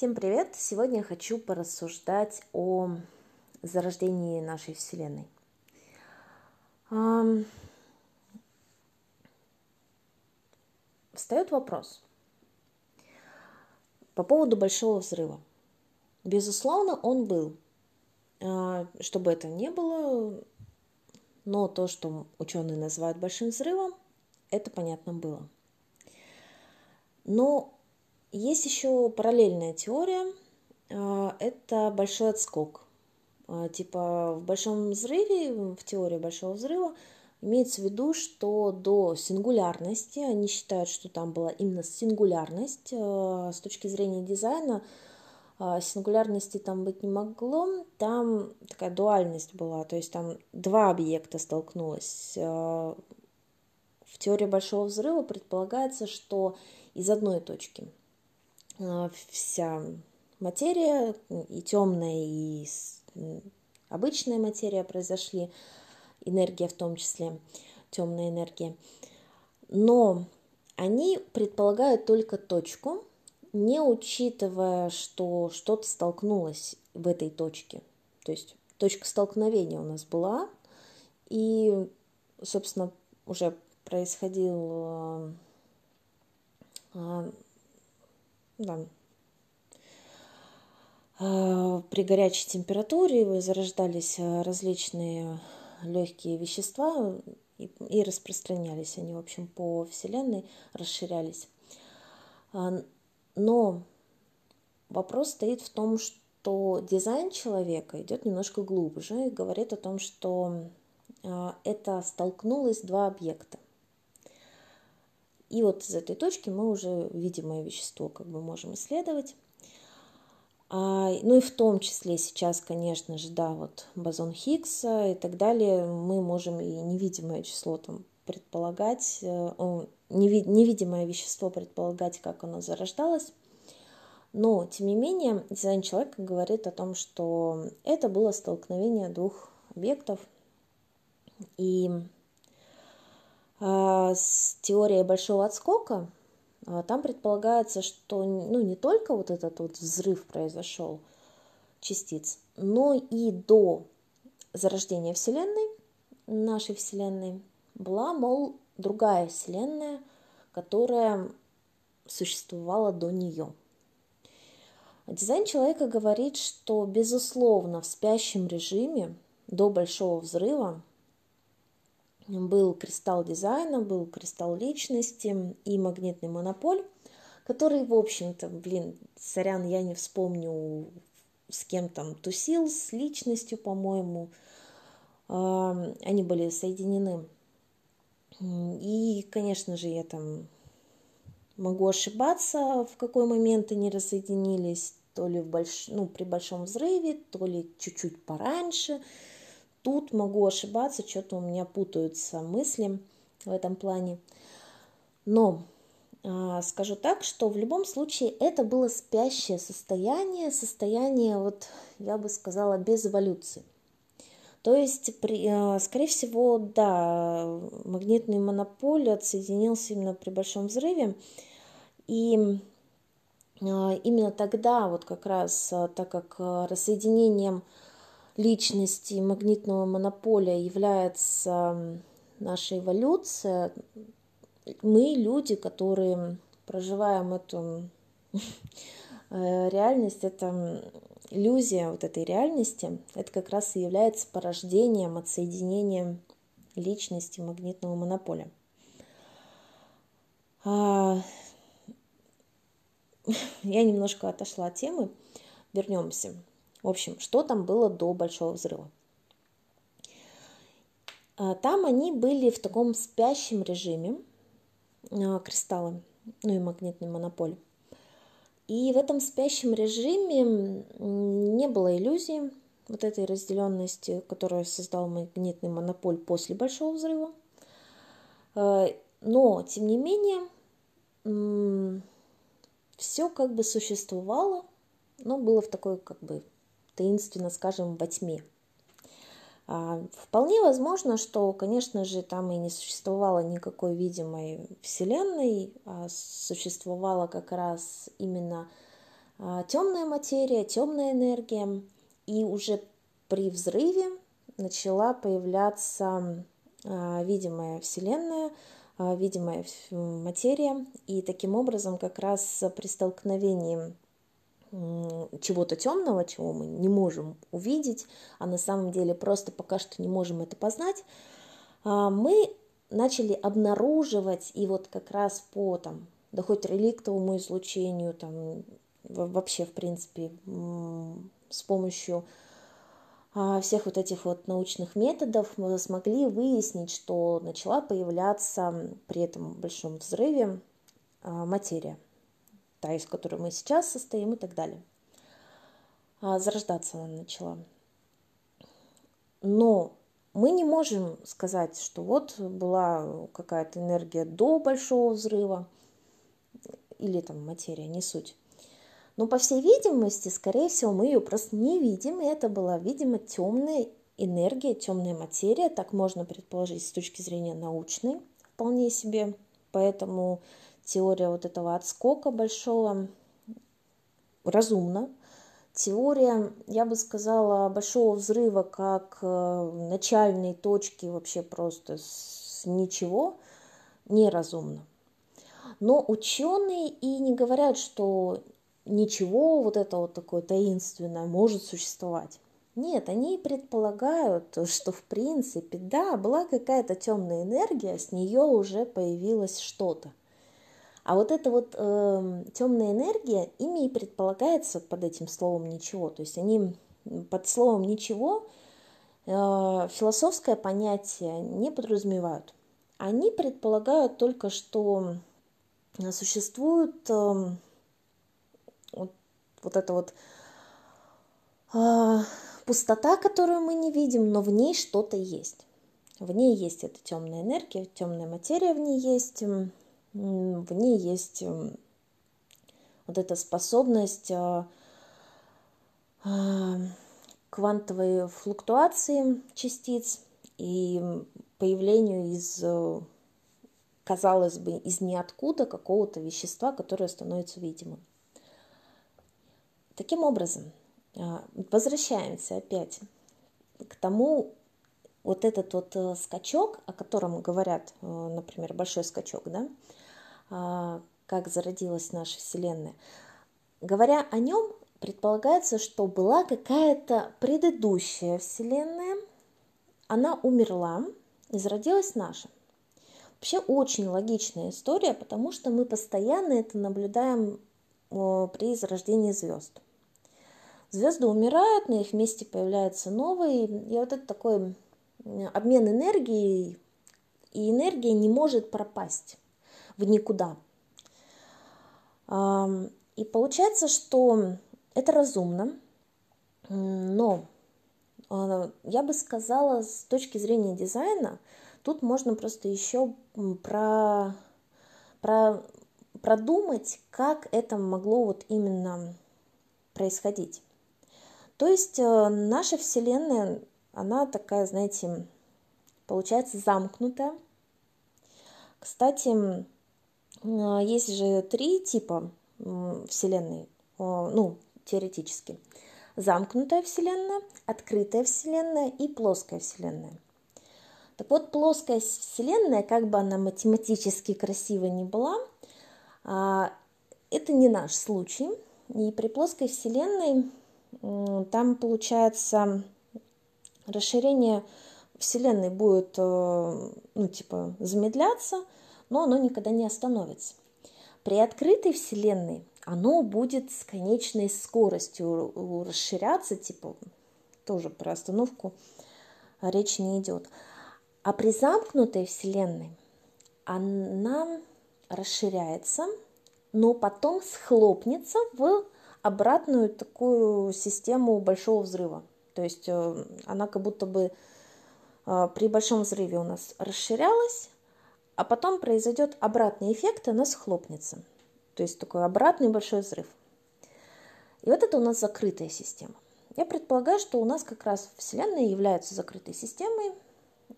Всем привет! Сегодня я хочу порассуждать о зарождении нашей Вселенной. Встает вопрос по поводу Большого Взрыва. Безусловно, он был. А, чтобы это не было, но то, что ученые называют Большим Взрывом, это понятно было. Но есть еще параллельная теория, а, это большой отскок. А, типа в большом взрыве, в теории большого взрыва, имеется в виду, что до сингулярности, они считают, что там была именно сингулярность, а, с точки зрения дизайна, сингулярности там быть не могло, там такая дуальность была, то есть там два объекта столкнулось. В теории большого взрыва предполагается, что из одной точки вся материя, и темная, и обычная материя произошли, энергия в том числе, темная энергия. Но они предполагают только точку, не учитывая, что что-то столкнулось в этой точке. То есть точка столкновения у нас была, и, собственно, уже происходил а, а, да, а, при горячей температуре зарождались а, различные легкие вещества и, распространялись они, в общем, по Вселенной, расширялись. А, но вопрос стоит в том, что дизайн человека идет немножко глубже и говорит о том, что это столкнулось два объекта. И вот из этой точки мы уже видимое вещество как бы можем исследовать. А, ну и в том числе сейчас, конечно же, да, вот бозон Хиггса и так далее, мы можем и невидимое число там предполагать, э, невидимое вещество предполагать, как оно зарождалось. Но, тем не менее, дизайн человека говорит о том, что это было столкновение двух объектов. И с теорией большого отскока а, там предполагается, что ну, не только вот этот вот взрыв произошел частиц, но и до зарождения Вселенной, нашей Вселенной, была, мол, другая Вселенная, которая существовала до нее. Дизайн человека говорит, что, безусловно, в спящем режиме до Большого взрыва был кристалл дизайна, был кристалл личности и магнитный монополь, который, в общем-то, блин, сорян, я не вспомню, с кем там тусил, с личностью, по-моему, они были соединены. И, конечно же, я там могу ошибаться, в какой момент они рассоединились, то ли в больш... ну, при большом взрыве, то ли чуть-чуть пораньше – Тут могу ошибаться, что-то у меня путаются мысли в этом плане. Но э, скажу так, что в любом случае это было спящее состояние, состояние, вот я бы сказала, без эволюции. То есть, при, э, скорее всего, да, магнитный монополь отсоединился именно при большом взрыве. И э, именно тогда, вот как раз, так как рассоединением личности магнитного монополя является наша эволюция, мы люди, которые проживаем эту э, реальность, это иллюзия вот этой реальности, это как раз и является порождением, отсоединением личности магнитного монополя. А, я немножко отошла от темы, вернемся. В общем, что там было до Большого взрыва? А, там они были в таком спящем режиме, а, кристаллы, ну и магнитный монополь. И в этом спящем режиме не было иллюзии вот этой разделенности, которую создал магнитный монополь после Большого взрыва. А, но, тем не менее, все как бы существовало, но было в такой как бы таинственно, скажем, во тьме. А, вполне возможно, что, конечно же, там и не существовало никакой видимой Вселенной, а существовала как раз именно а, темная материя, темная энергия, и уже при взрыве начала появляться а, видимая Вселенная, видимая материя, и таким образом как раз при столкновении чего-то темного, чего мы не можем увидеть, а на самом деле просто пока что не можем это познать, мы начали обнаруживать, и вот как раз по там, да хоть реликтовому излучению, там, вообще, в принципе, с помощью а, всех вот этих вот научных методов мы смогли выяснить, что начала появляться при этом большом взрыве а, материя, та, из которой мы сейчас состоим и так далее. А, зарождаться она начала. Но мы не можем сказать, что вот была какая-то энергия до большого взрыва или там материя, не суть. Но, по всей видимости, скорее всего, мы ее просто не видим, и это была, видимо, темная энергия, темная материя, так можно предположить с точки зрения научной, вполне себе. Поэтому теория вот этого отскока большого разумна, Теория, я бы сказала, большого взрыва как э, начальной точки вообще просто с ничего неразумна. Но ученые и не говорят, что ничего вот это вот такое таинственное может существовать. Нет, они предполагают, что в принципе, да, была какая-то темная энергия, с нее уже появилось что-то. А вот эта вот э, темная энергия, ими и предполагается под этим словом ничего. То есть они под словом ничего э, философское понятие не подразумевают. Они предполагают только, что существует э, вот, вот эта вот э, пустота, которую мы не видим, но в ней что-то есть. В ней есть эта темная энергия, темная материя в ней есть в ней есть эм, вот эта способность а, а, квантовой флуктуации частиц и появлению из, э, казалось бы, из ниоткуда какого-то вещества, которое становится видимым. Таким образом, а, возвращаемся опять к тому, вот этот вот э, скачок, о котором говорят, э, например, большой скачок, да, как зародилась наша Вселенная. Говоря о нем, предполагается, что была какая-то предыдущая Вселенная, она умерла и зародилась наша. Вообще очень логичная история, потому что мы постоянно это наблюдаем при зарождении звезд. Звезды умирают, на их месте появляются новые, и вот это такой обмен энергией, и энергия не может пропасть в никуда. И получается, что это разумно, но а, я бы сказала, с точки зрения дизайна, тут можно просто еще про, про, продумать, как это могло вот именно происходить. То есть э, наша Вселенная, она такая, знаете, получается замкнутая. Кстати, есть же три типа Вселенной, ну, теоретически. Замкнутая Вселенная, открытая Вселенная и плоская Вселенная. Так вот, плоская Вселенная, как бы она математически красиво не была, а, это не наш случай. И при плоской Вселенной там получается расширение Вселенной будет, э, ну, типа, замедляться – но оно никогда не остановится. При открытой Вселенной оно будет с конечной скоростью расширяться, типа тоже про остановку речь не идет. А при замкнутой Вселенной она расширяется, но потом схлопнется в обратную такую систему большого взрыва. То есть э, она как будто бы э, при большом взрыве у нас расширялась, а потом произойдет обратный эффект, она схлопнется. То есть такой обратный большой взрыв. И вот это у нас закрытая система. Я предполагаю, что у нас как раз Вселенная является закрытой системой,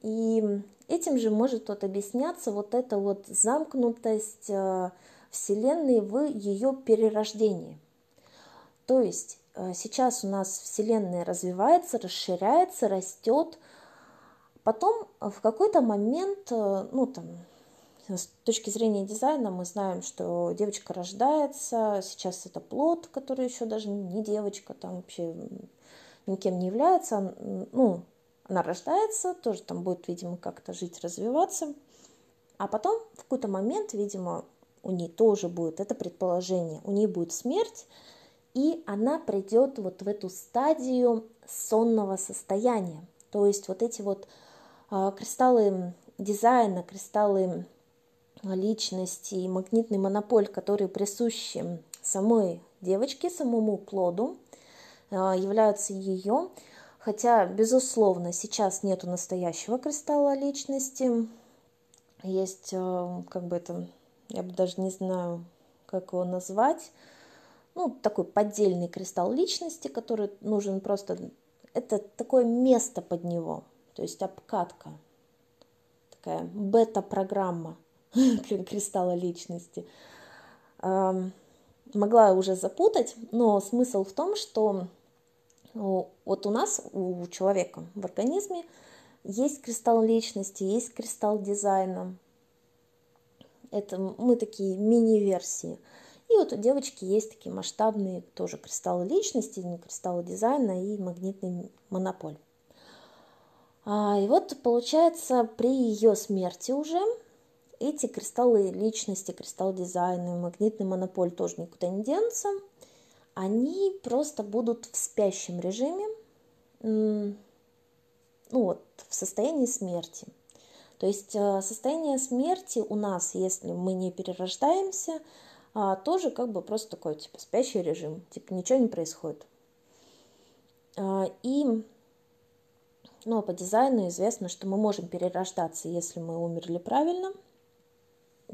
и этим же может вот объясняться вот эта вот замкнутость э, Вселенной в ее перерождении. То есть э, сейчас у нас Вселенная развивается, расширяется, растет. Потом в какой-то момент, ну там, с точки зрения дизайна мы знаем, что девочка рождается, сейчас это плод, который еще даже не девочка, там вообще никем не является, ну, она рождается, тоже там будет, видимо, как-то жить, развиваться, а потом в какой-то момент, видимо, у нее тоже будет, это предположение, у нее будет смерть, и она придет вот в эту стадию сонного состояния. То есть вот эти вот э, кристаллы дизайна, кристаллы личности и магнитный монополь, которые присущи самой девочке, самому плоду, а, являются ее. Хотя, безусловно, сейчас нету настоящего кристалла личности. Есть, а, как бы это, я бы даже не знаю, как его назвать, ну, такой поддельный кристалл личности, который нужен просто... Это такое место под него, то есть обкатка, такая бета-программа – кристалла личности. Могла уже запутать, но смысл в том, что вот у нас, у человека в организме есть кристалл личности, есть кристалл дизайна. Это мы такие мини-версии. И вот у девочки есть такие масштабные тоже кристаллы личности, кристаллы дизайна и магнитный монополь. А, и вот получается при ее смерти уже эти кристаллы личности, кристалл дизайна, магнитный монополь тоже никуда не денутся. Они просто будут в спящем режиме, ну вот, в состоянии смерти. То есть э, состояние смерти у нас, если мы не перерождаемся, а, тоже как бы просто такой, типа, спящий режим, типа, ничего не происходит. А, и, ну, а по дизайну известно, что мы можем перерождаться, если мы умерли правильно –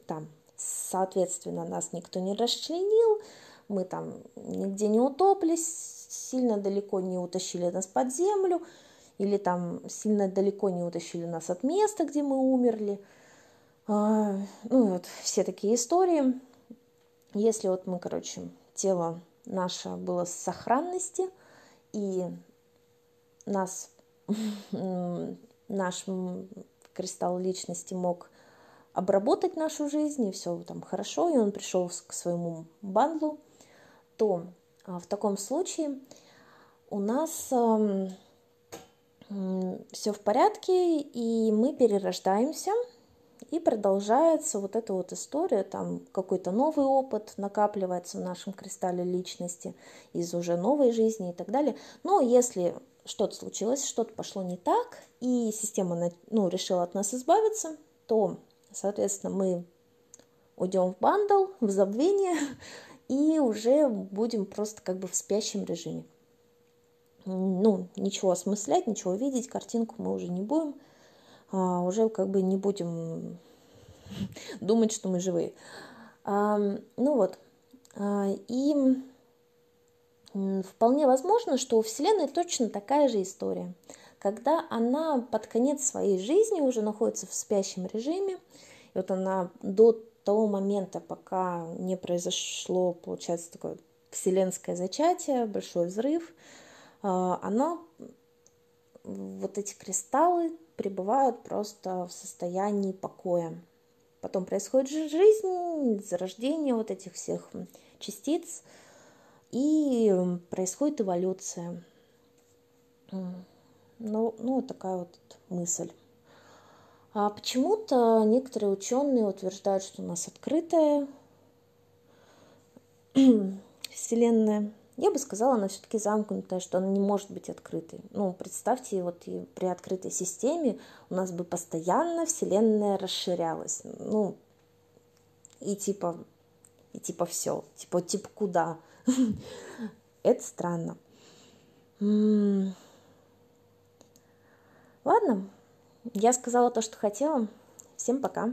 там, соответственно, нас никто не расчленил, мы там нигде не утоплись, сильно далеко не утащили нас под землю, или там сильно далеко не утащили нас от места, где мы умерли. А, ну вот все такие истории. Если вот мы, короче, тело наше было с сохранности, и нас, наш кристалл личности мог обработать нашу жизнь, и все там хорошо, и он пришел к своему бандлу, то а, в таком случае у нас все в порядке, и мы перерождаемся, и продолжается вот эта вот история, там какой-то новый опыт накапливается в нашем кристалле личности из уже новой жизни и так далее. Но если что-то случилось, что-то пошло не так, и система ну, решила от нас избавиться, то Соответственно, мы уйдем в бандл, в забвение, и уже будем просто как бы в спящем режиме. Ну, ничего осмыслять, ничего видеть, картинку мы уже не будем, а уже как бы не будем думать, что мы живые. А, ну вот, а, и вполне возможно, что у Вселенной точно такая же история – когда она под конец своей жизни уже находится в спящем режиме, и вот она до того момента, пока не произошло, получается, такое вселенское зачатие, большой взрыв, а, она, вот эти кристаллы пребывают просто в состоянии покоя. Потом происходит жизнь, зарождение вот этих всех частиц, и происходит эволюция. Ну, ну вот такая вот мысль. А почему-то некоторые ученые утверждают, что у нас открытая Вселенная. Я бы сказала, она все-таки замкнутая, что она не может быть открытой. Ну, представьте, вот и при открытой системе у нас бы постоянно Вселенная расширялась. Ну, и типа, и типа все. Типа, типа куда? Это странно. Ладно, я сказала то, что хотела. Всем пока.